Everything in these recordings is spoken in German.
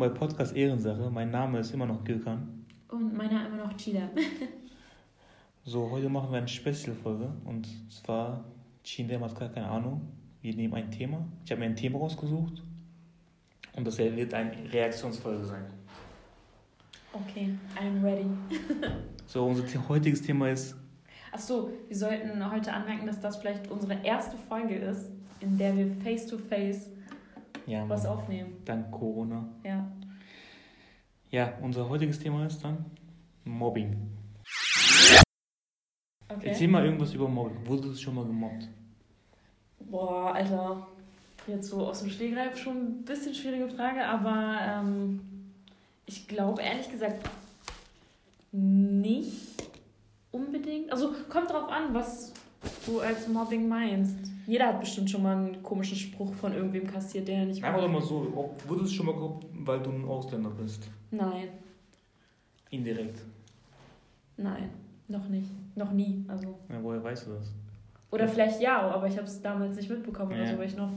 Willkommen bei Podcast Ehrensache. Mein Name ist immer noch Gökhan. Und meiner immer noch Chida. so, heute machen wir eine Spezialfolge. Und zwar, Chida hat gar keine Ahnung. Wir nehmen ein Thema. Ich habe mir ein Thema rausgesucht. Und das wird eine Reaktionsfolge sein. Okay, I'm ready. so, unser heutiges Thema ist. Achso, wir sollten heute anmerken, dass das vielleicht unsere erste Folge ist, in der wir face to face ja, was aufnehmen. Dank Corona. Ja. Ja, unser heutiges Thema ist dann Mobbing. Okay. Erzähl mal irgendwas über Mobbing. Wurdest du schon mal gemobbt? Boah, Alter. Jetzt so aus dem Stegreif schon ein bisschen schwierige Frage, aber ähm, ich glaube ehrlich gesagt nicht unbedingt. Also kommt drauf an, was du als Mobbing meinst. Jeder hat bestimmt schon mal einen komischen Spruch von irgendwem kassiert, der nicht Einfach mal so, ob, wurdest du schon mal gehabt, weil du ein Ausländer bist? Nein. Indirekt? Nein, noch nicht. Noch nie. Also. Ja, woher weißt du das? Oder vielleicht ja, aber ich habe es damals nicht mitbekommen ja. oder so, weil ich noch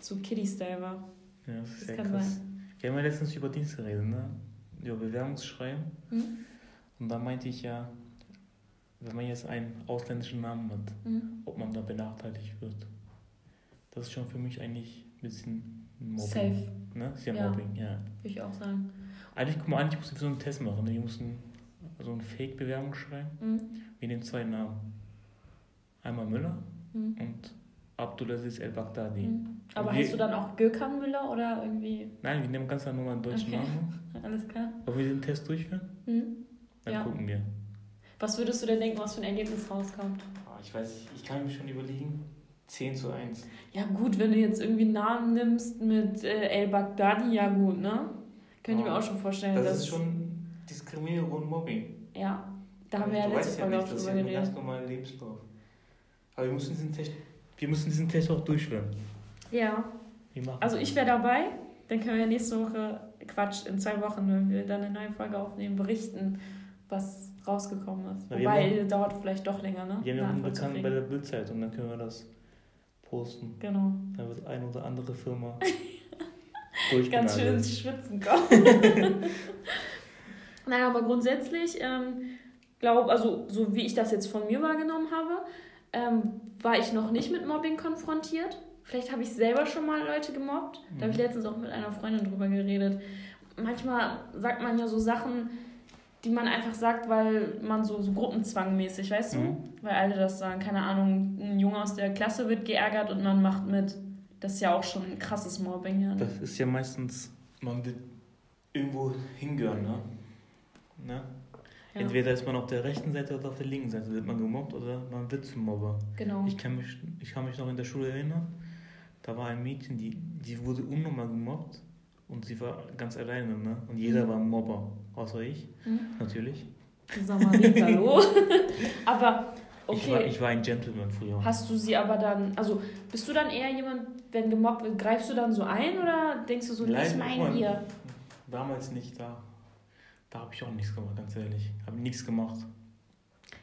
zu Kiddie-Style war. Ja, das, ist das kann krass. sein. Wir haben ja letztens über Dienst geredet, ne? Über Bewerbungsschreiben. Hm? Und da meinte ich ja, wenn man jetzt einen ausländischen Namen hat, mhm. ob man da benachteiligt wird. Das ist schon für mich eigentlich ein bisschen Mobbing. Safe. Ne? Ist ja, ja. Mobbing, ja. Würde ich auch sagen. Eigentlich, guck mal, eigentlich mussten wir so einen Test machen. Ne? Die mussten so eine Fake-Bewerbung schreiben. Mhm. Wir nehmen zwei Namen. Einmal Müller mhm. und Abdulaziz El-Baghdadi. Mhm. Aber hast du dann auch Gökhan Müller oder irgendwie? Nein, wir nehmen ganz normal einen deutschen okay. Namen. Alles klar. Ob wir den Test durchführen? Mhm. Dann ja. gucken wir. Was würdest du denn denken, was für ein Ergebnis rauskommt? Ah, ich weiß, ich kann mir schon überlegen. 10 zu 1. Ja, gut, wenn du jetzt irgendwie einen Namen nimmst mit äh, El Baghdadi, ja, gut, ne? Könnte ich mir auch schon vorstellen. Das ist schon Diskriminierung und Mobbing. Ja, da haben wir ja letzte Folge auch drüber geredet. Das ist ein ganz normaler Lebenslauf. Aber wir müssen diesen Test, wir müssen diesen Test auch durchführen. Ja. Also ich wäre dabei. Dann können wir nächste Woche, Quatsch, in zwei Wochen, wenn wir dann eine neue Folge aufnehmen, berichten, was rausgekommen ist. Na, Wobei, haben, dauert vielleicht doch länger, ne? Wir haben ja einen Bekannten bei der Bildzeitung, dann können wir das posten. Genau. Dann wird eine oder andere Firma ganz schön ins Schwitzen kommen. Nein, aber grundsätzlich ähm, glaube, also so wie ich das jetzt von mir wahrgenommen habe, ähm, war ich noch nicht mit Mobbing konfrontiert. Vielleicht habe ich selber schon mal Leute gemobbt. Da habe ich mhm. letztens auch mit einer Freundin drüber geredet. Manchmal sagt man ja so Sachen, die man einfach sagt, weil man so, so gruppenzwangmäßig, weißt du? Mhm. Weil alle das sagen, keine Ahnung, ein Junge aus der Klasse wird geärgert und man macht mit. Das ist ja auch schon ein krasses Mobbing. Ja? Das ist ja meistens, man wird irgendwo hingehören, ne? ne? Ja. Entweder ist man auf der rechten Seite oder auf der linken Seite, wird man gemobbt oder man wird zum Mobber. Genau. Ich kann mich, ich kann mich noch in der Schule erinnern, da war ein Mädchen, die, die wurde unnormal gemobbt und sie war ganz alleine, ne? Und jeder mhm. war ein Mobber, außer ich, mhm. natürlich. Samariter, hallo. aber okay. Ich war, ich war ein Gentleman früher. Hast du sie aber dann, also bist du dann eher jemand, wenn gemobbt wird, greifst du dann so ein oder denkst du so, nicht mein ihr? Damals nicht da. Da habe ich auch nichts gemacht, ganz ehrlich. Habe nichts gemacht.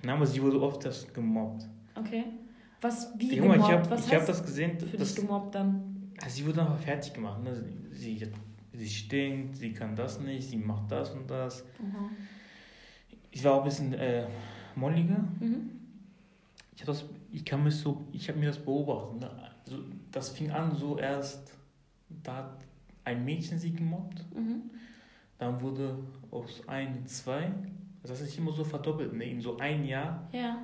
Na, aber sie wurde oft das gemobbt. Okay. Was, wie Junge, gemobbt? Ich habe hab das gesehen. Für das, dich gemobbt dann? Also sie wurde einfach fertig gemacht. Ne? Sie, sie stinkt, sie kann das nicht, sie macht das und das. Mhm. Ich war auch ein bisschen äh, molliger. Mhm. Ich, das, ich kann mich so, ich habe mir das beobachtet. Ne? Also, das fing an so erst, da hat ein Mädchen sie gemobbt. Mhm. Dann wurde aus ein, zwei, das ist immer so verdoppelt, ne? in so ein Jahr. Ja.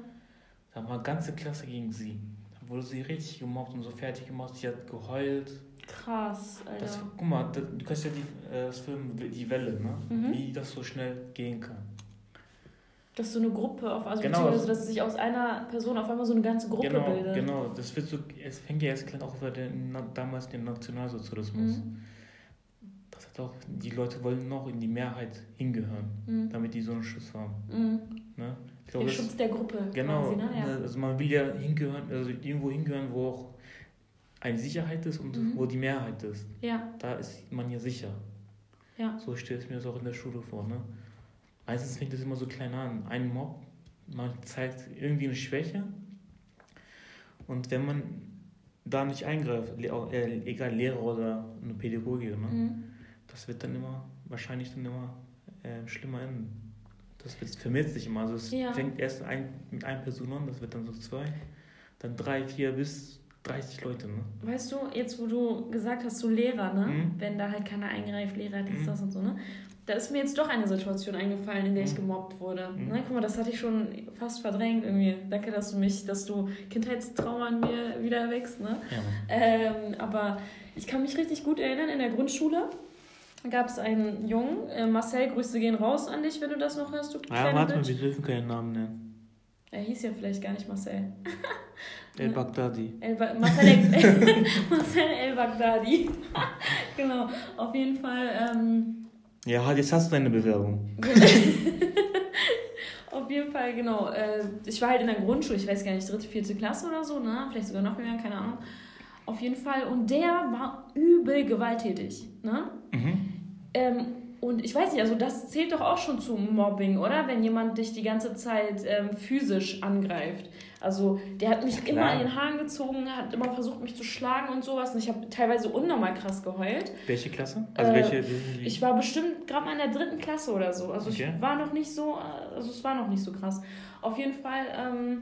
Dann war ganze Klasse gegen sie. Dann wurde sie richtig gemobbt und so fertig gemacht. Sie hat geheult. Krass, Alter. Das, guck mal, das, du kannst ja die, äh, das Film Die Welle, ne? Mhm. Wie das so schnell gehen kann. Dass so eine Gruppe auf, also genau, beziehungsweise dass sich aus einer Person auf einmal so eine ganze Gruppe genau, bildet. Genau, das wird so, es fängt ja erst klein auch über den, damals den Nationalsozialismus. Mhm doch, die Leute wollen noch in die Mehrheit hingehören, mhm. damit die so einen Schutz haben. Mhm. Ne? Glaube, der Schutz der Gruppe. Genau. Quasi, ne? ja. Ne, also man will ja hingehören, also irgendwo hingehören, wo auch eine Sicherheit ist und mhm. wo die Mehrheit ist. Ja. Da ist man ja sicher. Ja. So stelle ich mir das auch in der Schule vor. Ne? Meistens fängt das immer so klein an. Ein Mob, man zeigt irgendwie eine Schwäche. Und wenn man da nicht eingreift, äh, egal Lehrer oder eine Pädagogin, ne? Mhm das wird dann immer, wahrscheinlich dann immer äh, schlimmer enden. Das vermehrt sich immer. Also es ja. fängt erst ein, mit einer Person an, das wird dann so zwei, dann drei, vier bis 30 Leute, ne? Weißt du, jetzt wo du gesagt hast, so Lehrer, ne? Mhm. Wenn da halt keiner eingreift, Lehrer, dies, mhm. das und so, ne? Da ist mir jetzt doch eine Situation eingefallen, in der ich mhm. gemobbt wurde. Mhm. Ne? Guck mal, das hatte ich schon fast verdrängt irgendwie. Danke, dass du mich, dass du Kindheitstrauma an mir wieder erwächst, ne? Ja. Ähm, aber ich kann mich richtig gut erinnern, in der Grundschule gab es einen Jungen, äh, Marcel, Grüße gehen raus an dich, wenn du das noch hörst, du Ja, warte mal, wir dürfen keinen Namen nennen. Er hieß ja vielleicht gar nicht Marcel. El Baghdadi. El ba Marcel, El Marcel El Baghdadi. genau, auf jeden Fall. Ähm, ja, jetzt hast du deine Bewerbung. auf jeden Fall, genau. Äh, ich war halt in der Grundschule, ich weiß gar nicht, dritte, vierte Klasse oder so, ne? Vielleicht sogar noch mehr, keine Ahnung. Auf jeden Fall. Und der war übel gewalttätig, ne? Mhm. Ähm, und ich weiß nicht, also das zählt doch auch schon zu Mobbing, oder? Wenn jemand dich die ganze Zeit ähm, physisch angreift. Also der hat mich ja, immer in den Haaren gezogen, hat immer versucht, mich zu schlagen und sowas. Und ich habe teilweise unnormal krass geheult. Welche Klasse? Also äh, welche? Ich war bestimmt gerade mal in der dritten Klasse oder so. Also okay. ich war noch nicht so, also es war noch nicht so krass. Auf jeden Fall, ähm,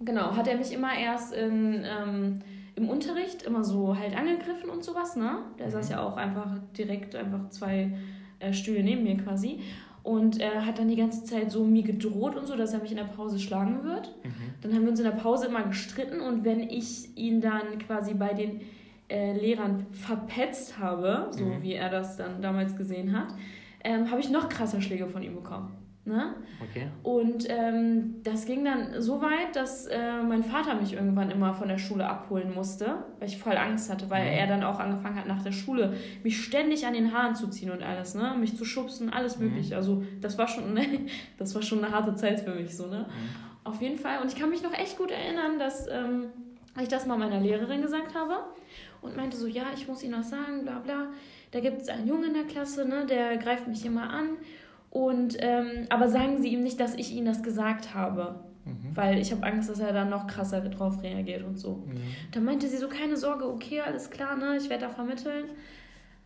genau, hat er mich immer erst in, ähm, im Unterricht immer so halt angegriffen und sowas, ne? Der mhm. saß ja auch einfach direkt einfach zwei äh, Stühle neben mir quasi. Und er hat dann die ganze Zeit so mir gedroht und so, dass er mich in der Pause schlagen wird. Mhm. Dann haben wir uns in der Pause immer gestritten und wenn ich ihn dann quasi bei den äh, Lehrern verpetzt habe, so mhm. wie er das dann damals gesehen hat, ähm, habe ich noch krasser Schläge von ihm bekommen. Ne? Okay. Und ähm, das ging dann so weit, dass äh, mein Vater mich irgendwann immer von der Schule abholen musste, weil ich voll Angst hatte, weil mhm. er dann auch angefangen hat nach der Schule mich ständig an den Haaren zu ziehen und alles, ne? Mich zu schubsen, alles mhm. mögliche. Also das war schon, das war schon eine harte Zeit für mich, so, ne? Mhm. Auf jeden Fall. Und ich kann mich noch echt gut erinnern, dass ähm, ich das mal meiner Lehrerin gesagt habe und meinte so, ja, ich muss Ihnen was sagen, bla bla. Da gibt es einen Jungen in der Klasse, ne? Der greift mich immer an und, ähm, aber sagen Sie ihm nicht, dass ich Ihnen das gesagt habe. Mhm. Weil ich habe Angst, dass er dann noch krasser drauf reagiert und so. Mhm. Dann meinte sie so, keine Sorge, okay, alles klar, ne? Ich werde da vermitteln.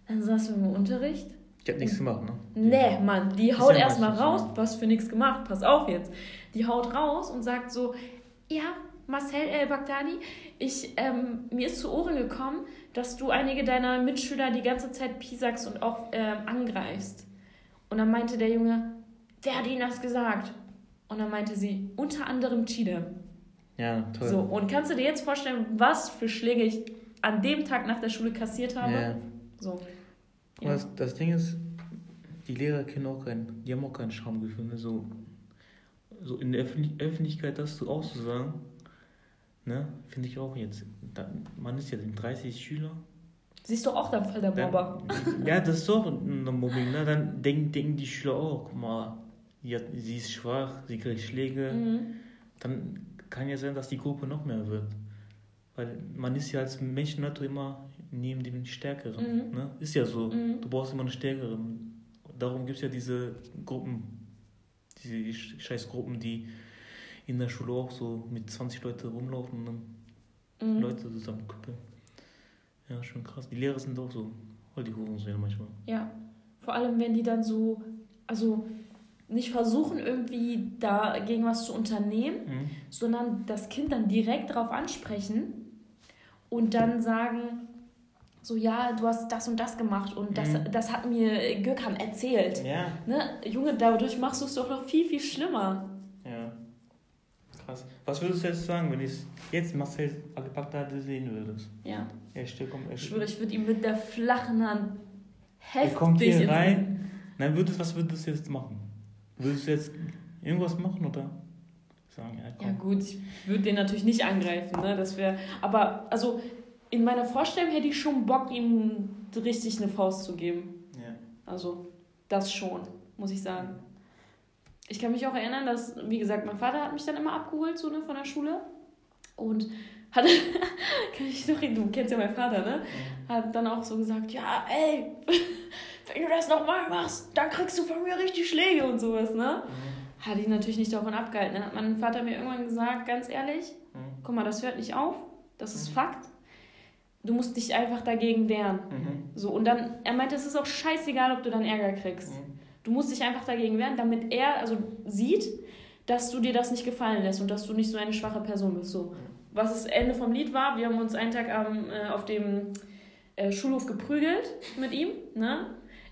Dann saß du im Unterricht. Ich habe nichts gemacht, ne? Nee, Mann, die haut ja erstmal raus. Was für nichts gemacht, pass auf jetzt. Die haut raus und sagt so, ja, Marcel El Baghdadi, ich, ähm, mir ist zu Ohren gekommen, dass du einige deiner Mitschüler die ganze Zeit piesacks und auch ähm, angreifst. Und dann meinte der Junge, wer hat Ihnen das gesagt? Und dann meinte sie, unter anderem Chide. Ja, toll. So, und kannst du dir jetzt vorstellen, was für Schläge ich an dem Tag nach der Schule kassiert habe? Ja. So. Ja. Das, das Ding ist, die Lehrer kennen auch keinen, die haben auch kein Schamgefühl. Ne? So, so in der Öffentlichkeit das so auszusagen, ne, finde ich auch jetzt. Da, man ist ja 30 Schüler, Siehst du auch dann voll der Mobber. Ja, das ist doch ein Mobbing. Ne? Dann denken, denken die Schüler auch, guck mal, sie, ist schwach, sie kriegt Schläge. Mhm. Dann kann ja sein, dass die Gruppe noch mehr wird. Weil man ist ja als Menschen immer neben dem Stärkeren. Mhm. Ne? Ist ja so. Mhm. Du brauchst immer einen Stärkeren. Darum gibt es ja diese Gruppen, diese scheiß Gruppen, die in der Schule auch so mit 20 Leuten rumlaufen und dann mhm. Leute zusammenkuppeln. Ja, schon krass. Die Lehrer sind auch so voll die Hurensöhne manchmal. Ja. Vor allem, wenn die dann so, also nicht versuchen, irgendwie dagegen was zu unternehmen, mhm. sondern das Kind dann direkt darauf ansprechen und dann sagen, so, ja, du hast das und das gemacht und das, mhm. das hat mir Gökhan erzählt. Ja. Ne? Junge, dadurch machst du es doch noch viel, viel schlimmer. Krass. Was würdest du jetzt sagen, wenn ich jetzt Marcel Al-Baghdadi sehen würdest? Ja. Er steht, er ich schwöre, ich würde ihm mit der flachen Hand heftig... Er kommt hier rein. Nein, würdest, was würdest du jetzt machen? Würdest du jetzt irgendwas machen oder sagen, ja, komm. Ja gut, ich würde den natürlich nicht angreifen, ne? Das wäre... Aber, also, in meiner Vorstellung hätte ich schon Bock, ihm richtig eine Faust zu geben. Ja. Also, das schon, muss ich sagen ich kann mich auch erinnern, dass, wie gesagt, mein Vater hat mich dann immer abgeholt, so ne, von der Schule. Und hat, kann ich noch reden, du kennst ja meinen Vater, ne? Hat dann auch so gesagt, ja, ey, wenn du das nochmal machst, dann kriegst du von mir richtig Schläge und sowas, ne? Mhm. Hat ihn natürlich nicht davon abgehalten. Dann hat mein Vater mir irgendwann gesagt, ganz ehrlich, mhm. guck mal, das hört nicht auf, das ist mhm. Fakt. du musst dich einfach dagegen wehren. Mhm. So, und dann, er meinte, es ist auch scheißegal, ob du dann Ärger kriegst. Du musst dich einfach dagegen wehren, damit er also sieht, dass du dir das nicht gefallen lässt und dass du nicht so eine schwache Person bist. So. Was das Ende vom Lied war, wir haben uns einen Tag ähm, auf dem äh, Schulhof geprügelt mit ihm. Ne?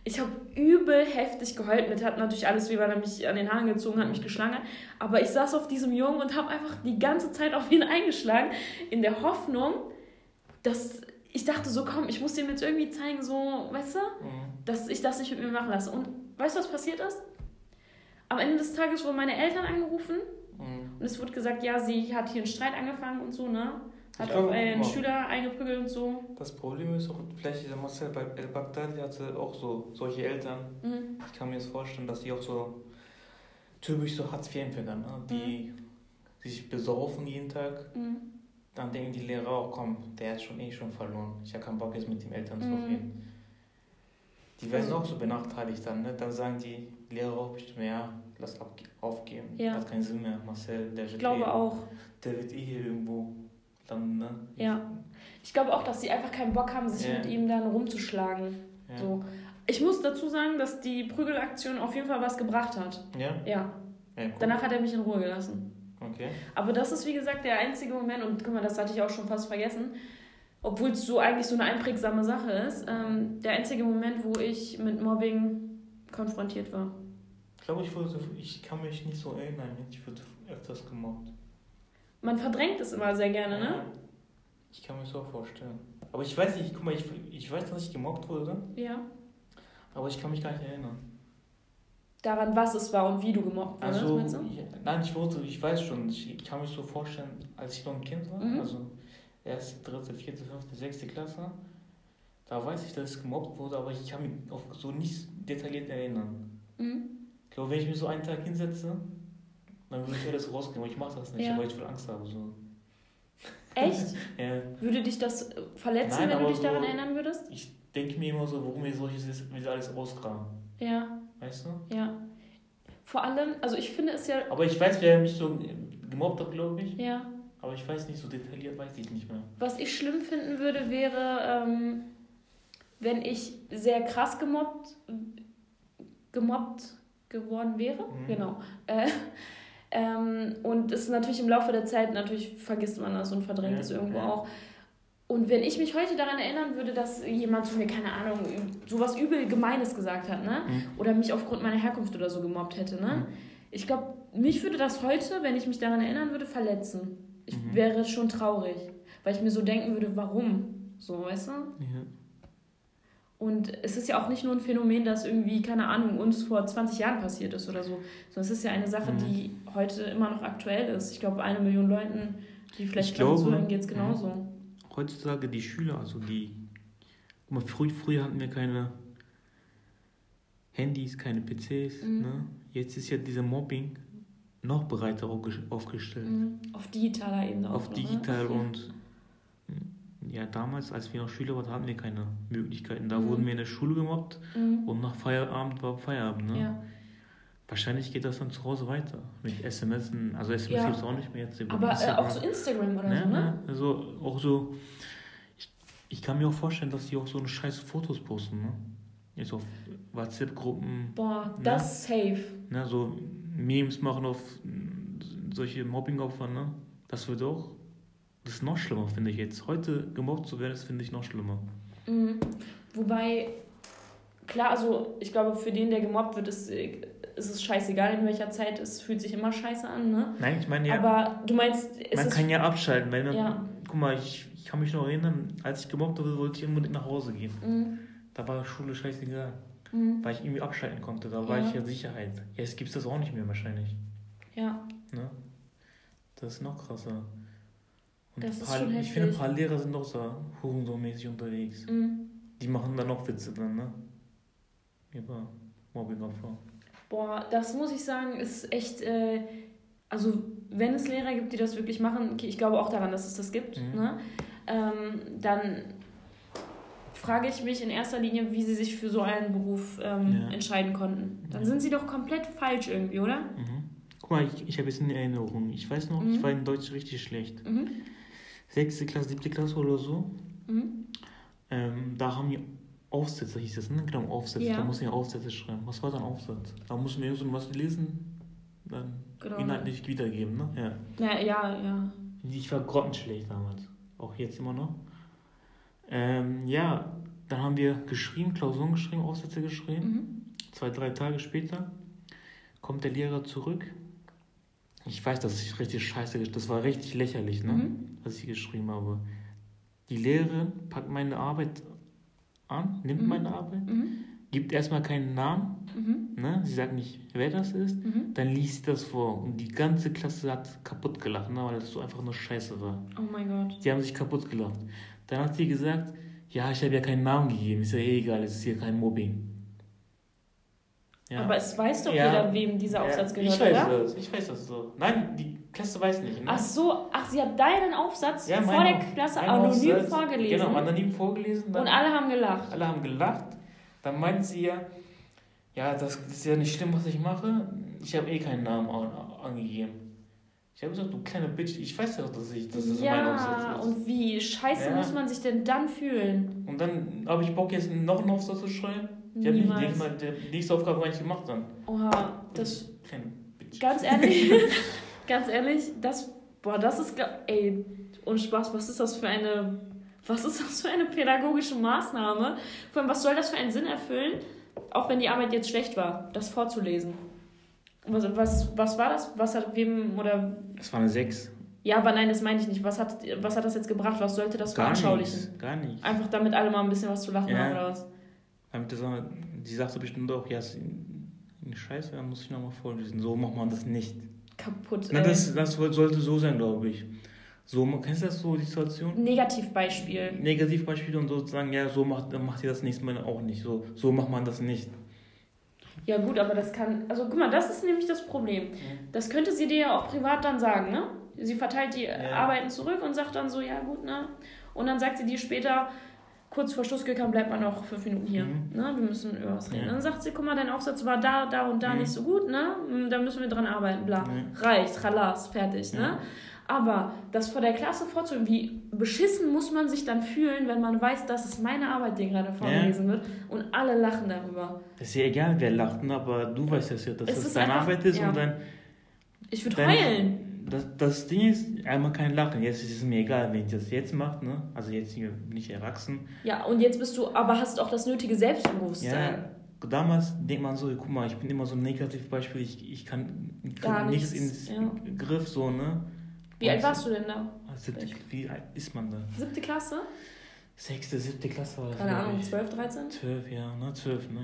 Ich habe übel heftig geheult mit, hat natürlich alles, wie weil er mich an den Haaren gezogen hat, mich geschlagen hat. Aber ich saß auf diesem Jungen und habe einfach die ganze Zeit auf ihn eingeschlagen, in der Hoffnung, dass ich dachte so, komm, ich muss ihm jetzt irgendwie zeigen, so, weißt du, mhm. dass ich das nicht mit mir machen lasse. Und weißt du, was passiert ist? Am Ende des Tages wurden meine Eltern angerufen mhm. und es wurde gesagt, ja, sie hat hier einen Streit angefangen und so, ne? Hat auf einen Schüler eingeprügelt und so. Das Problem ist auch, vielleicht der Marcel bei El Baghdadi hatte auch so solche Eltern. Mhm. Ich kann mir das vorstellen, dass die auch so typisch so Hartz-IV-Empfänger, ne? die mhm. sich besaufen jeden Tag. Mhm. Dann denken die Lehrer auch, komm, der hat schon eh schon verloren. Ich habe keinen Bock jetzt mit den Eltern zu mhm. reden. Die werden auch so benachteiligt dann, ne? Dann sagen die Lehrer auch bestimmt, ja, lass aufgeben. Ja. Hat keinen Sinn mehr, Marcel, der wird ich glaube eh, auch. Der wird eh hier irgendwo dann, ne? Ja. Ich glaube auch, dass sie einfach keinen Bock haben, sich yeah. mit ihm dann rumzuschlagen. Ja. So. Ich muss dazu sagen, dass die Prügelaktion auf jeden Fall was gebracht hat. Ja? Ja. ja cool. Danach hat er mich in Ruhe gelassen. Okay. Aber das ist, wie gesagt, der einzige Moment, und guck mal, das hatte ich auch schon fast vergessen, obwohl es so eigentlich so eine einprägsame Sache ist, ähm, der einzige Moment, wo ich mit Mobbing konfrontiert war. Ich glaube, ich, wurde, ich kann mich nicht so erinnern, ich wurde öfters gemobbt. Man verdrängt es immer sehr gerne, ne? Ich kann mir so vorstellen. Aber ich weiß nicht, guck mal, ich, ich weiß, dass ich gemobbt wurde. Ja. Aber ich kann mich gar nicht erinnern. Daran, was es war und wie du gemobbt wurdest, also, meinst du? Ich, nein, ich wurde, ich weiß schon, ich, ich, kann mich so vorstellen, als ich noch ein Kind war, mhm. also erste, dritte, vierte, fünfte, sechste Klasse, da weiß ich, dass ich gemobbt wurde, aber ich kann mich auch so nicht detailliert erinnern. Mhm. Ich glaube, wenn ich mich so einen Tag hinsetze dann würde ich alles rausgehen, aber ich mache das nicht, ja. weil ich voll Angst habe. So. Echt? ja. Würde dich das verletzen, Nein, wenn du dich so, daran erinnern würdest? Ich denke mir immer so, warum wir solches wieder alles rauskramen. Ja. Weißt du? Ja. Vor allem, also ich finde es ja. Aber ich weiß, wer mich so gemobbt hat, glaube ich. Ja. Aber ich weiß nicht, so detailliert weiß ich nicht mehr. Was ich schlimm finden würde, wäre, ähm, wenn ich sehr krass gemobbt, gemobbt geworden wäre. Mhm. Genau. Äh, ähm, und es ist natürlich im Laufe der Zeit, natürlich vergisst man das und verdrängt ja, es irgendwo ja. auch. Und wenn ich mich heute daran erinnern würde, dass jemand zu mir, keine Ahnung, sowas übel Gemeines gesagt hat, ne? Mhm. Oder mich aufgrund meiner Herkunft oder so gemobbt hätte, ne? Mhm. Ich glaube, mich würde das heute, wenn ich mich daran erinnern würde, verletzen. Ich mhm. wäre schon traurig, weil ich mir so denken würde, warum? So, weißt du? Ja. Und es ist ja auch nicht nur ein Phänomen, das irgendwie, keine Ahnung, uns vor 20 Jahren passiert ist oder so, sondern es ist ja eine Sache, mhm. die heute immer noch aktuell ist. Ich glaube, eine Million Leuten, die vielleicht gerade zuhören, geht es genauso. Ja. Heutzutage die Schüler, also die, guck mal, früh, früher hatten wir keine Handys, keine PCs. Mhm. Ne? Jetzt ist ja dieser Mobbing noch breiter aufgestellt. Mhm. Auf digitaler Ebene. Auf auch, digital ne? und ja, damals, als wir noch Schüler waren, hatten wir keine Möglichkeiten. Da mhm. wurden wir in der Schule gemobbt mhm. und nach Feierabend war Feierabend. Ne? Ja. Wahrscheinlich geht das dann zu Hause weiter mit SMS. Also SMS ja. gibt es auch nicht mehr jetzt. Aber äh, auch so Instagram oder ne? so, ne? Also auch so, ich, ich kann mir auch vorstellen, dass die auch so eine scheiß Fotos posten, ne? Jetzt auf WhatsApp-Gruppen. Boah, ne? das safe. Ne? So Memes machen auf solche Mobbing-Opfer, ne? Das wird auch das ist noch schlimmer, finde ich jetzt. Heute gemobbt zu werden, das finde ich noch schlimmer. Mhm. Wobei, klar, also ich glaube, für den, der gemobbt wird, ist, ist es scheißegal, in welcher Zeit. Es fühlt sich immer scheiße an, ne? Nein, ich meine ja. Aber du meinst, Man kann ja abschalten, weil man, ja. guck mal, ich, ich kann mich noch erinnern, als ich gemobbt wurde, wollte ich unbedingt nach Hause gehen. Mhm. Da war Schule scheißegal. Mhm. Weil ich irgendwie abschalten konnte. Da ja. war ich ja Sicherheit. Jetzt gibt es das auch nicht mehr wahrscheinlich. Ja. Ne? Das ist noch krasser. Und das paar, ich finde, ein paar Lehrer sind auch so Hurensohn-mäßig unterwegs. Mhm. Die machen dann noch Witze dann, ne? Über Mobbing-Opfer. Boah, das muss ich sagen, ist echt. Äh, also, wenn es Lehrer gibt, die das wirklich machen, ich glaube auch daran, dass es das gibt, mhm. ne? Ähm, dann frage ich mich in erster Linie, wie sie sich für so einen Beruf ähm, ja. entscheiden konnten. Dann sind sie doch komplett falsch irgendwie, oder? Mhm. Guck mal, ich, ich habe jetzt eine Erinnerung. Ich weiß noch, ich mhm. war in Deutsch richtig schlecht. Mhm sechste Klasse, siebte Klasse oder so. Mhm. Ähm, da haben wir Aufsätze, hieß das, ne? Genau, Aufsätze. Ja. Da mussten wir Aufsätze schreiben. Was war dann Aufsatz? Da mussten wir so was lesen, dann genau. inhaltlich wiedergeben, ne? Ja. ja, ja, ja. Ich war grottenschlecht damals. Auch jetzt immer noch. Ähm, ja, dann haben wir geschrieben, Klausuren geschrieben, Aufsätze geschrieben. Mhm. Zwei, drei Tage später kommt der Lehrer zurück. Ich weiß, das ist richtig scheiße, das war richtig lächerlich, ne? Mhm. was ich geschrieben habe. Die Lehrerin packt meine Arbeit an, nimmt mhm. meine Arbeit, mhm. Gibt erstmal keinen Namen, mhm. ne? sie sagt nicht, wer das ist, mhm. dann liest sie das vor und die ganze Klasse hat kaputt gelacht, ne? weil das so einfach nur Scheiße war. Oh mein Gott. Die haben sich kaputt gelacht. Dann hat sie gesagt, ja, ich habe ja keinen Namen gegeben, ist ja eh egal, es ist hier kein Mobbing. Ja. Aber es weiß doch ja. jeder, wem dieser Aufsatz ja, gehört, ich weiß oder? Das. Ich weiß das so. Nein, die Klasse weiß nicht. Ne? Ach so, ach, sie hat deinen Aufsatz vor der Klasse anonym Aufsatz, vorgelesen. Genau, anonym vorgelesen. und alle haben gelacht. Alle haben gelacht. Dann meint sie ja, ja, das ist ja nicht schlimm, was ich mache. Ich habe eh keinen Namen angegeben. Ich habe gesagt, du kleine Bitch, ich weiß ja, dass ich dass das ja, mein Aufsatz ist. und wie scheiße ja. muss man sich denn dann fühlen? Und dann habe ich Bock, jetzt noch einen Aufsatz zu schreiben. Ich habe nicht, nicht mal die nächste Aufgabe gar nicht gemacht dann. Oha, das. Kleine Bitch. Ganz ehrlich, ganz ehrlich, das. Boah, das ist. Ey, ohne Spaß, was ist das für eine. Was ist das für eine pädagogische Maßnahme? Vor allem, was soll das für einen Sinn erfüllen, auch wenn die Arbeit jetzt schlecht war, das vorzulesen? Was, was, was war das? Was hat wem oder. Es war eine 6. Ja, aber nein, das meine ich nicht. Was hat, was hat das jetzt gebracht? Was sollte das veranschaulichen? Gar nicht. Einfach damit alle mal ein bisschen was zu lachen ja. haben oder was? Damit das, die sagte bestimmt auch, ja, ist eine Scheiße, dann muss ich nochmal vorlesen. So macht man das nicht. Kaputt. Na, das, das sollte so sein, glaube ich. So, kennst du das so, die Situation? Negativbeispiel. Negativbeispiel und sozusagen, ja, so macht, macht ihr das nächste Mal auch nicht. So, so macht man das nicht. Ja, gut, aber das kann. Also, guck mal, das ist nämlich das Problem. Das könnte sie dir ja auch privat dann sagen, ne? Sie verteilt die ja. Arbeiten zurück und sagt dann so, ja, gut, ne? Und dann sagt sie dir später, kurz vor Schlussgekam bleibt man noch fünf Minuten hier. Mhm. Ne? Wir müssen über was reden. Ja. Dann sagt sie, guck mal, dein Aufsatz war da, da und da mhm. nicht so gut, ne? Da müssen wir dran arbeiten, bla. Mhm. Reicht, Chalas, fertig, ne? Aber das vor der Klasse vorzunehmen, wie beschissen muss man sich dann fühlen, wenn man weiß, dass es meine Arbeit, die gerade vorgelesen ja. wird und alle lachen darüber. Das ist ja egal, wer lacht, ne? aber du weißt ja, dass es das deine einfach, Arbeit ist ja. und dann. Ich würde heulen. Das, das Ding ist, einmal kein Lachen. Jetzt ist es mir egal, wenn ich das jetzt mache, ne? Also jetzt bin ich erwachsen. Ja, und jetzt bist du, aber hast auch das nötige Selbstbewusstsein. Ja, damals denkt man so, guck mal, ich bin immer so ein Negativbeispiel, ich, ich kann Gar nichts, ins ja. Griff, so, ne? Wie alt warst du denn da? Siebte, wie alt ist man da? Siebte Klasse? Sechste, siebte Klasse war das. Keine Ahnung, zwölf, dreizehn? Zwölf, ja, ne, zwölf, ne,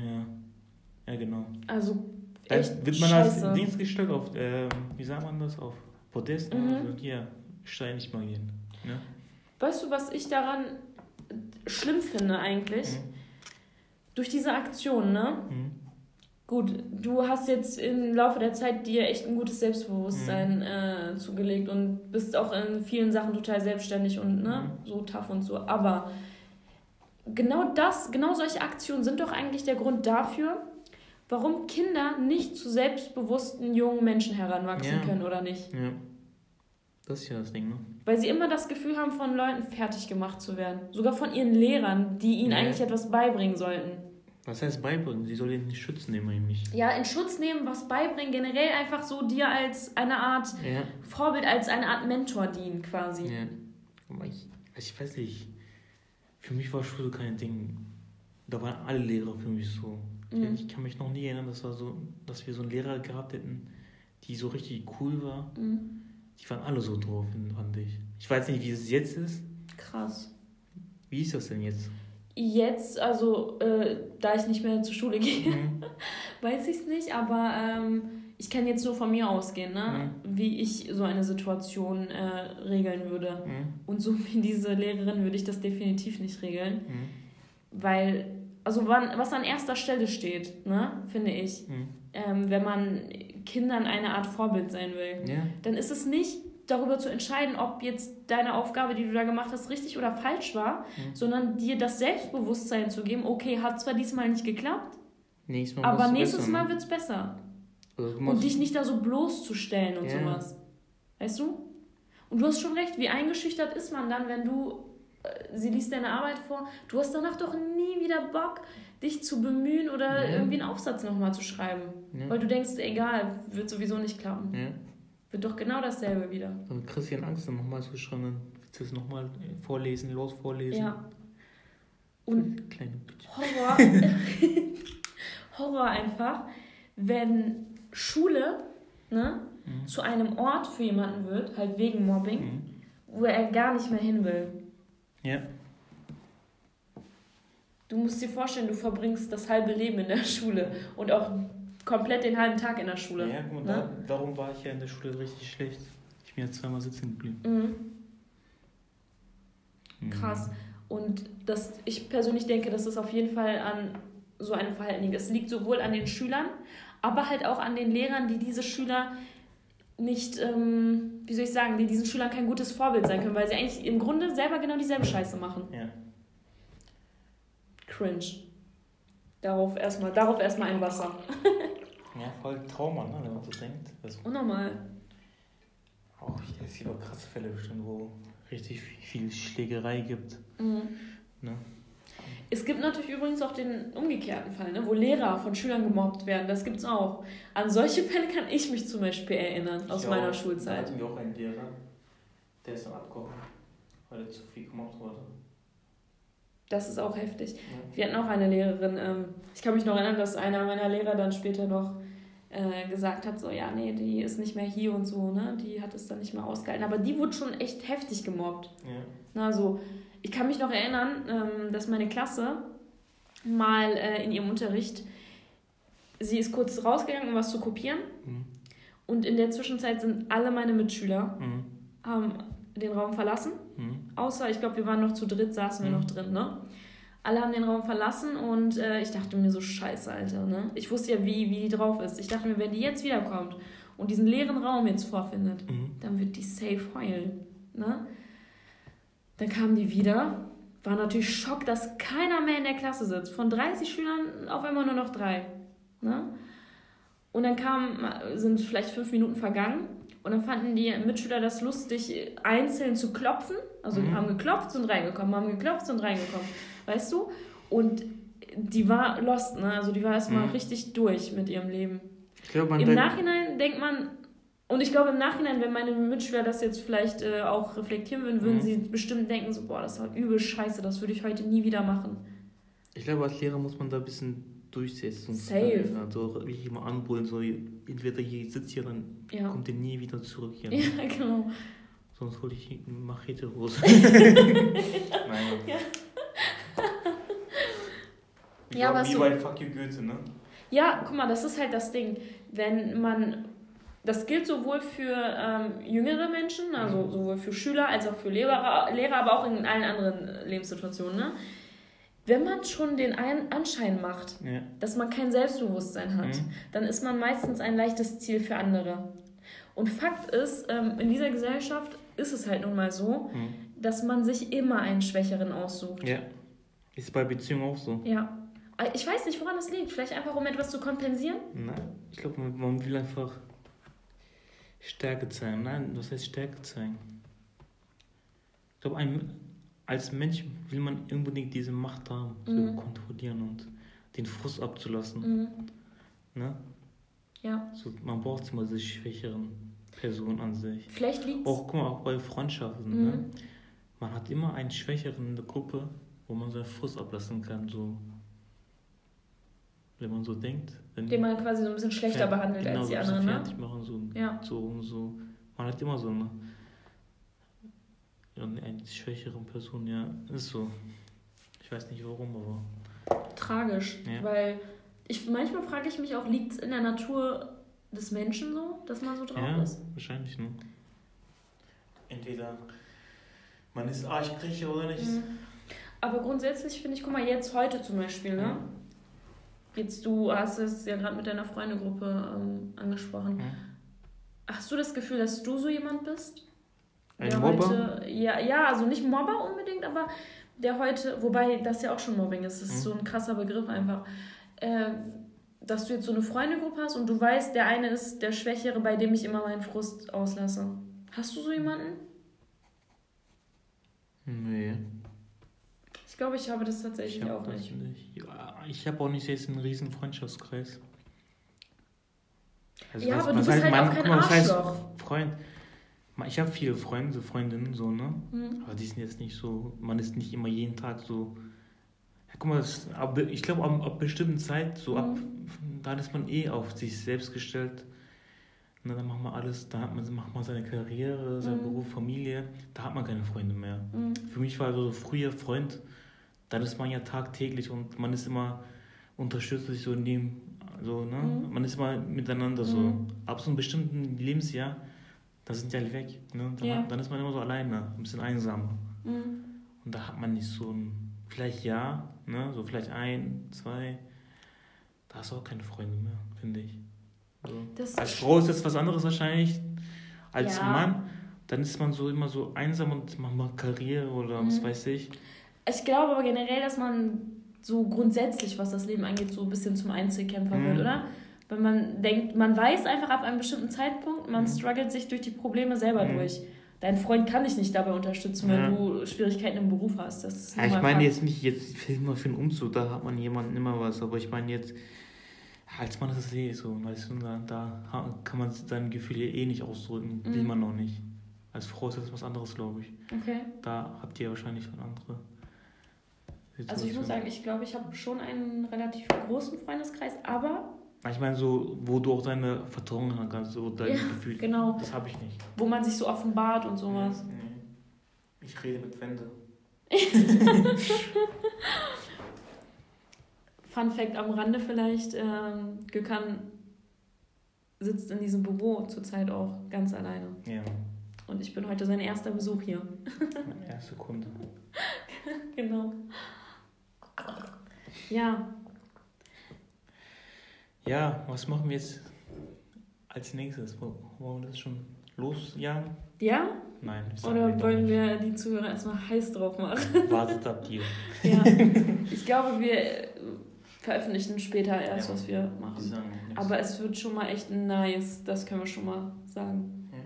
ja. Ja, genau. Also, echt Dann wird man scheiße. als Dienst gestellt auf, äh, wie sagt man das, auf Podest, ne? Mhm. Also, hier, Stein nicht mal gehen. Ne? Weißt du, was ich daran schlimm finde eigentlich? Mhm. Durch diese Aktion, ne? Mhm Gut, du hast jetzt im Laufe der Zeit dir echt ein gutes Selbstbewusstsein mhm. äh, zugelegt und bist auch in vielen Sachen total selbstständig und ne, mhm. so tough und so. Aber genau das, genau solche Aktionen sind doch eigentlich der Grund dafür, warum Kinder nicht zu selbstbewussten jungen Menschen heranwachsen ja. können, oder nicht? Ja. Das ist ja das Ding, ne? Weil sie immer das Gefühl haben, von Leuten fertig gemacht zu werden. Sogar von ihren Lehrern, die ihnen ja. eigentlich etwas beibringen sollten. Was heißt beibringen? Sie soll ihn nicht schützen, immerhin nicht. Ja, in Schutz nehmen, was beibringen, generell einfach so dir als eine Art ja. Vorbild, als eine Art Mentor dienen quasi. Ja. Aber ich, also ich weiß nicht, für mich war Schule kein Ding. Da waren alle Lehrer für mich so. Mhm. Ich kann mich noch nie erinnern, dass, war so, dass wir so einen Lehrer gehabt hätten, die so richtig cool war. Mhm. Die waren alle so drauf, fand ich. Ich weiß nicht, wie es jetzt ist. Krass. Wie ist das denn jetzt? Jetzt, also äh, da ich nicht mehr zur Schule gehe, mhm. weiß ich es nicht, aber ähm, ich kann jetzt nur von mir ausgehen, ne? Mhm. wie ich so eine Situation äh, regeln würde. Mhm. Und so wie diese Lehrerin würde ich das definitiv nicht regeln, mhm. weil, also wann, was an erster Stelle steht, ne? finde ich, mhm. ähm, wenn man Kindern eine Art Vorbild sein will, ja. dann ist es nicht darüber zu entscheiden, ob jetzt deine Aufgabe, die du da gemacht hast, richtig oder falsch war, mhm. sondern dir das Selbstbewusstsein zu geben, okay, hat zwar diesmal nicht geklappt, Nächstes aber nächstes besser, Mal ne? wird es besser. Also, und dich nicht da so bloßzustellen und ja. sowas. Weißt du? Und du hast schon recht, wie eingeschüchtert ist man dann, wenn du sie liest deine Arbeit vor. Du hast danach doch nie wieder Bock, dich zu bemühen oder ja. irgendwie einen Aufsatz nochmal zu schreiben. Ja. Weil du denkst, egal, wird sowieso nicht klappen. Wird doch genau dasselbe wieder. Dann kriegst du Angst, dann nochmal zu schreiben, dann willst du es nochmal vorlesen, los vorlesen. Ja. Und Kleine Horror, Horror einfach, wenn Schule ne, mhm. zu einem Ort für jemanden wird, halt wegen Mobbing, mhm. wo er gar nicht mehr hin will. Ja. Du musst dir vorstellen, du verbringst das halbe Leben in der Schule und auch komplett den halben Tag in der Schule. Ja, guck mal, ne? da, darum war ich ja in der Schule richtig schlecht. Ich bin ja zweimal sitzen geblieben. Mhm. mhm. Krass. Und das, ich persönlich denke, dass es auf jeden Fall an so einem Verhalten liegt. Es liegt sowohl an den Schülern, aber halt auch an den Lehrern, die diese Schüler nicht, ähm, wie soll ich sagen, die diesen Schülern kein gutes Vorbild sein können, weil sie eigentlich im Grunde selber genau dieselbe Scheiße machen. Ja. Cringe. Darauf erstmal, darauf erstmal ein Wasser. ja, voll Trauma, ne, wenn man so denkt. Das Unnormal. Auch es gibt auch krasse Fälle bestimmt, wo richtig viel Schlägerei gibt. Mhm. Ne? Es gibt natürlich übrigens auch den umgekehrten Fall, ne, wo Lehrer von Schülern gemobbt werden. Das gibt es auch. An solche Fälle kann ich mich zum Beispiel erinnern aus ich meiner auch, Schulzeit. Da hatten wir auch einen Lehrer, der ist dann abgehauen, weil er zu viel gemobbt wurde. Das ist auch heftig. Ja. Wir hatten auch eine Lehrerin, ähm, ich kann mich noch erinnern, dass einer meiner Lehrer dann später noch äh, gesagt hat, so, ja, nee, die ist nicht mehr hier und so, ne? Die hat es dann nicht mehr ausgehalten. Aber die wurde schon echt heftig gemobbt. Ja. Na, so, ich kann mich noch erinnern, ähm, dass meine Klasse mal äh, in ihrem Unterricht, sie ist kurz rausgegangen, um was zu kopieren. Mhm. Und in der Zwischenzeit sind alle meine Mitschüler, mhm. haben den Raum verlassen. Mhm. Außer, ich glaube, wir waren noch zu dritt, saßen wir mhm. noch drin, ne? Alle haben den Raum verlassen und äh, ich dachte mir so, scheiße, Alter, ne? Ich wusste ja, wie, wie die drauf ist. Ich dachte mir, wenn die jetzt wiederkommt und diesen leeren Raum jetzt vorfindet, mhm. dann wird die safe heulen, ne? Dann kamen die wieder, war natürlich Schock, dass keiner mehr in der Klasse sitzt. Von 30 Schülern auf einmal nur noch drei, ne? Und dann kam, sind vielleicht fünf Minuten vergangen und dann fanden die Mitschüler das lustig, einzeln zu klopfen. Also mhm. haben geklopft, sind reingekommen, haben geklopft, sind reingekommen. Weißt du? Und die war lost, ne? Also die war erstmal mhm. richtig durch mit ihrem Leben. Glaub, Im Nachhinein denkt man, und ich glaube im Nachhinein, wenn meine Mitschüler das jetzt vielleicht äh, auch reflektieren würden, würden mhm. sie bestimmt denken, so, boah, das war übel scheiße, das würde ich heute nie wieder machen. Ich glaube, als Lehrer muss man da ein bisschen durchsetzen. Safe. Also wirklich immer anbrüllen, so entweder hier sitzt hier, dann ja. kommt ihr nie wieder zurück hier. Ne? Ja, genau. Sonst hole ich eine Machete raus. Nein. Ja. Wie, ja, wie so, bei Fuck You Goethe, ne? Ja, guck mal, das ist halt das Ding. Wenn man das gilt sowohl für ähm, jüngere Menschen, also mhm. sowohl für Schüler als auch für Lehrer, Lehrer, aber auch in allen anderen Lebenssituationen. Ne? Wenn man schon den Anschein macht, ja. dass man kein Selbstbewusstsein hat, mhm. dann ist man meistens ein leichtes Ziel für andere. Und Fakt ist, ähm, in dieser Gesellschaft ist es halt nun mal so, mhm. dass man sich immer einen Schwächeren aussucht. Ja. Ist bei Beziehungen auch so. Ja. Ich weiß nicht, woran das liegt. Vielleicht einfach, um etwas zu kompensieren? Nein, ich glaube, man will einfach Stärke zeigen. Nein, was heißt Stärke zeigen? Ich glaube, ein, als Mensch will man unbedingt diese Macht haben, so mhm. kontrollieren und den Frust abzulassen. Mhm. Ne? Ja. So, man braucht immer diese schwächeren Personen an sich. Vielleicht liegt Auch, guck mal, auch bei Freundschaften. Ne? Mhm. Ne? Man hat immer einen Schwächeren in der Gruppe, wo man seinen Frust ablassen kann, so. Wenn man so denkt. Wenn Den man quasi so ein bisschen schlechter behandelt genau, als die anderen, ne? Machen, so, ja. so so. Man hat immer so eine und eine schwächere Person, ja, ist so. Ich weiß nicht warum, aber. Tragisch, ja. weil ich manchmal frage ich mich auch, liegt es in der Natur des Menschen so, dass man so drauf ja, ist? Wahrscheinlich, ne? Entweder man ist Arschkriecher oder nicht. Mhm. Aber grundsätzlich finde ich, guck mal, jetzt heute zum Beispiel, ne? Ja. Jetzt du hast es ja gerade mit deiner Freundegruppe ähm, angesprochen. Ja. Hast du das Gefühl, dass du so jemand bist? Ein der Mobber? Heute, ja, ja, also nicht Mobber unbedingt, aber der heute, wobei das ja auch schon Mobbing ist, das ist mhm. so ein krasser Begriff einfach. Äh, dass du jetzt so eine Freundegruppe hast und du weißt, der eine ist der Schwächere, bei dem ich immer meinen Frust auslasse. Hast du so jemanden? Nee. Ich glaube, ich habe das tatsächlich ich auch nicht. nicht. Ja, ich habe auch nicht jetzt einen riesen Freundschaftskreis. Also ja, was, aber du was bist heißt, halt man, auch kein was heißt Arschloch. Freund? Ich habe viele Freunde, Freundinnen, so, ne? Mhm. Aber die sind jetzt nicht so, man ist nicht immer jeden Tag so. Ja, guck mal, das, ab, ich glaube, ab, ab bestimmten Zeit, so ab, Mhm. da ist man eh auf sich selbst gestellt. Na, dann macht man alles, da hat man, macht man seine Karriere, seinen Mhm. Beruf, Familie, da hat man keine Freunde mehr. Mhm. Für mich war so früher Freund, dann ist man ja tagtäglich und man ist immer unterstützt sich so in dem, so, ne? Mhm. Man ist immer miteinander so. Mhm. Ab so einem bestimmten Lebensjahr, da sind die alle weg. Ne? Dann, Ja. dann ist man immer so alleine, ein bisschen einsamer. Mhm. Und da hat man nicht so ein, vielleicht ja, ne? so vielleicht ein, zwei, da hast du auch keine Freunde mehr, finde ich. So. Als Frau ist das was anderes wahrscheinlich als Ja. Mann. Dann ist man so immer so einsam und macht mal Karriere oder was Mhm. weiß ich. Ich glaube aber generell, dass man so grundsätzlich, was das Leben angeht, so ein bisschen zum Einzelkämpfer Mhm. wird, oder? Weil man denkt, man weiß einfach ab einem bestimmten Zeitpunkt, man Mhm. struggelt sich durch die Probleme selber Mhm. durch. Dein Freund kann dich nicht dabei unterstützen, wenn Ja. du Schwierigkeiten im Beruf hast. Das Ja, ich meine jetzt nicht, jetzt nur für einen Umzug, da hat man jemanden immer was, aber ich meine jetzt, als Mann ist es eh so, weißt du, da, da kann man seine Gefühle eh nicht ausdrücken, will Mhm. man noch nicht. Als Frau ist das was anderes, glaube ich. Okay. Da habt ihr wahrscheinlich eine andere Situation. Also ich muss sagen, ich glaube, ich habe schon einen relativ großen Freundeskreis, aber Ich meine so, wo du auch deine Vertrauen haben kannst, so deine Ja, Gefühle. genau. Das habe ich nicht. wo man sich so offenbart und sowas. Nee. Ich rede mit Wände. Fun Fact am Rande vielleicht, ähm, Gökhan sitzt in diesem Büro zurzeit auch ganz alleine. Ja, Und ich bin heute sein erster Besuch hier. erste Kunde. Genau. Ja, Ja, was machen wir jetzt als nächstes? Wo- Wollen wir das schon losjagen? ja? Nein. Oder wollen wir die Zuhörer erstmal heiß drauf machen? Wartet ab dir. Ja. Ich glaube, wir veröffentlichen später erst, Ja. was wir machen. Aber es wird schon mal echt nice, das können wir schon mal sagen. Ja.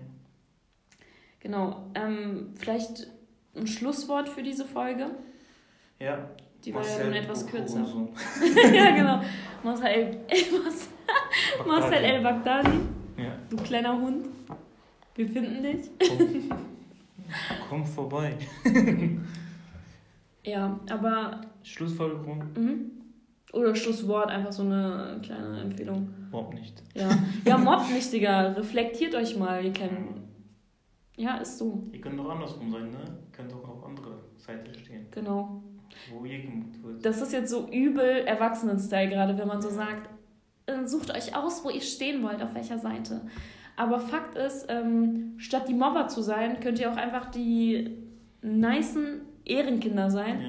Genau. Ähm, vielleicht ein Schlusswort für diese Folge. Ja. Die war ja nun etwas Boko kürzer. so. ja, genau. Marcel El, Marcel El Baghdadi, Ja. du kleiner Hund. Wir finden dich. Komm, komm vorbei. Ja, aber. Schlussfolgerung? Mhm. Oder Schlusswort, einfach so eine kleine Empfehlung. Überhaupt nicht. Ja, ja mobbt nicht, Digga. Reflektiert euch mal, ihr kleinen. Ja, ist so. Ihr könnt doch andersrum sein, ne? Ihr könnt doch auf andere Seite stehen, Genau. Wo gemobbt wird. Das ist jetzt so übel Erwachsenen-Style gerade, wenn man so sagt, äh, sucht euch aus, wo ihr stehen wollt, auf welcher Seite. Aber Fakt ist, ähm, statt die Mobber zu sein, könnt ihr auch einfach die nicen Ehrenkinder sein, Ja.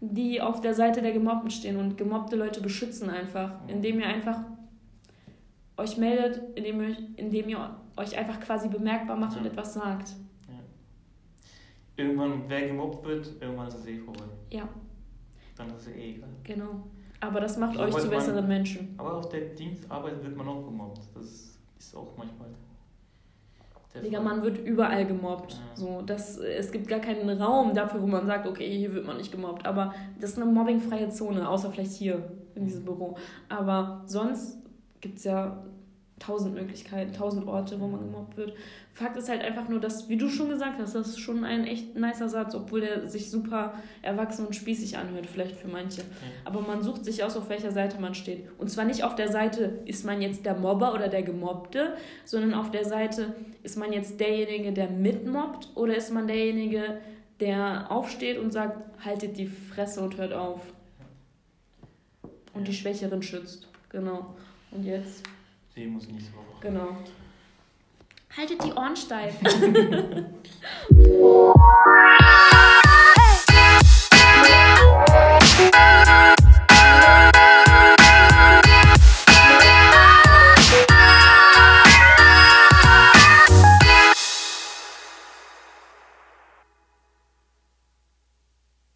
die auf der Seite der Gemobbten stehen und gemobbte Leute beschützen einfach, indem ihr einfach euch meldet, indem ihr, indem ihr euch einfach quasi bemerkbar macht und Ja. etwas sagt. Irgendwann, wer gemobbt wird, irgendwann ist es eh vorbei. Ja, Dann ist es eh egal. genau. Aber das macht euch zu man- besseren Menschen. Aber auf der Dienstarbeit wird man auch gemobbt. Das ist auch manchmal. Digga, man wird überall gemobbt. Ja. So, das, es gibt gar keinen Raum dafür, wo man sagt, okay, hier wird man nicht gemobbt. Aber das ist eine mobbingfreie Zone, außer vielleicht hier in diesem Büro. Aber sonst gibt es ja tausend Möglichkeiten, tausend Orte, wo man gemobbt wird. Fakt ist halt einfach nur, dass, wie du schon gesagt hast, das ist schon ein echt nicer Satz, obwohl der sich super erwachsen und spießig anhört, vielleicht für manche. Aber man sucht sich aus, auf welcher Seite man steht. Und zwar nicht auf der Seite, ist man jetzt der Mobber oder der Gemobbte, sondern auf der Seite, ist man jetzt derjenige, der mitmobbt oder ist man derjenige, der aufsteht und sagt, haltet die Fresse und hört auf. Und die Schwächeren schützt. Genau. Und jetzt, Sehen wir uns nächste Woche. genau. Haltet die Ohren steif.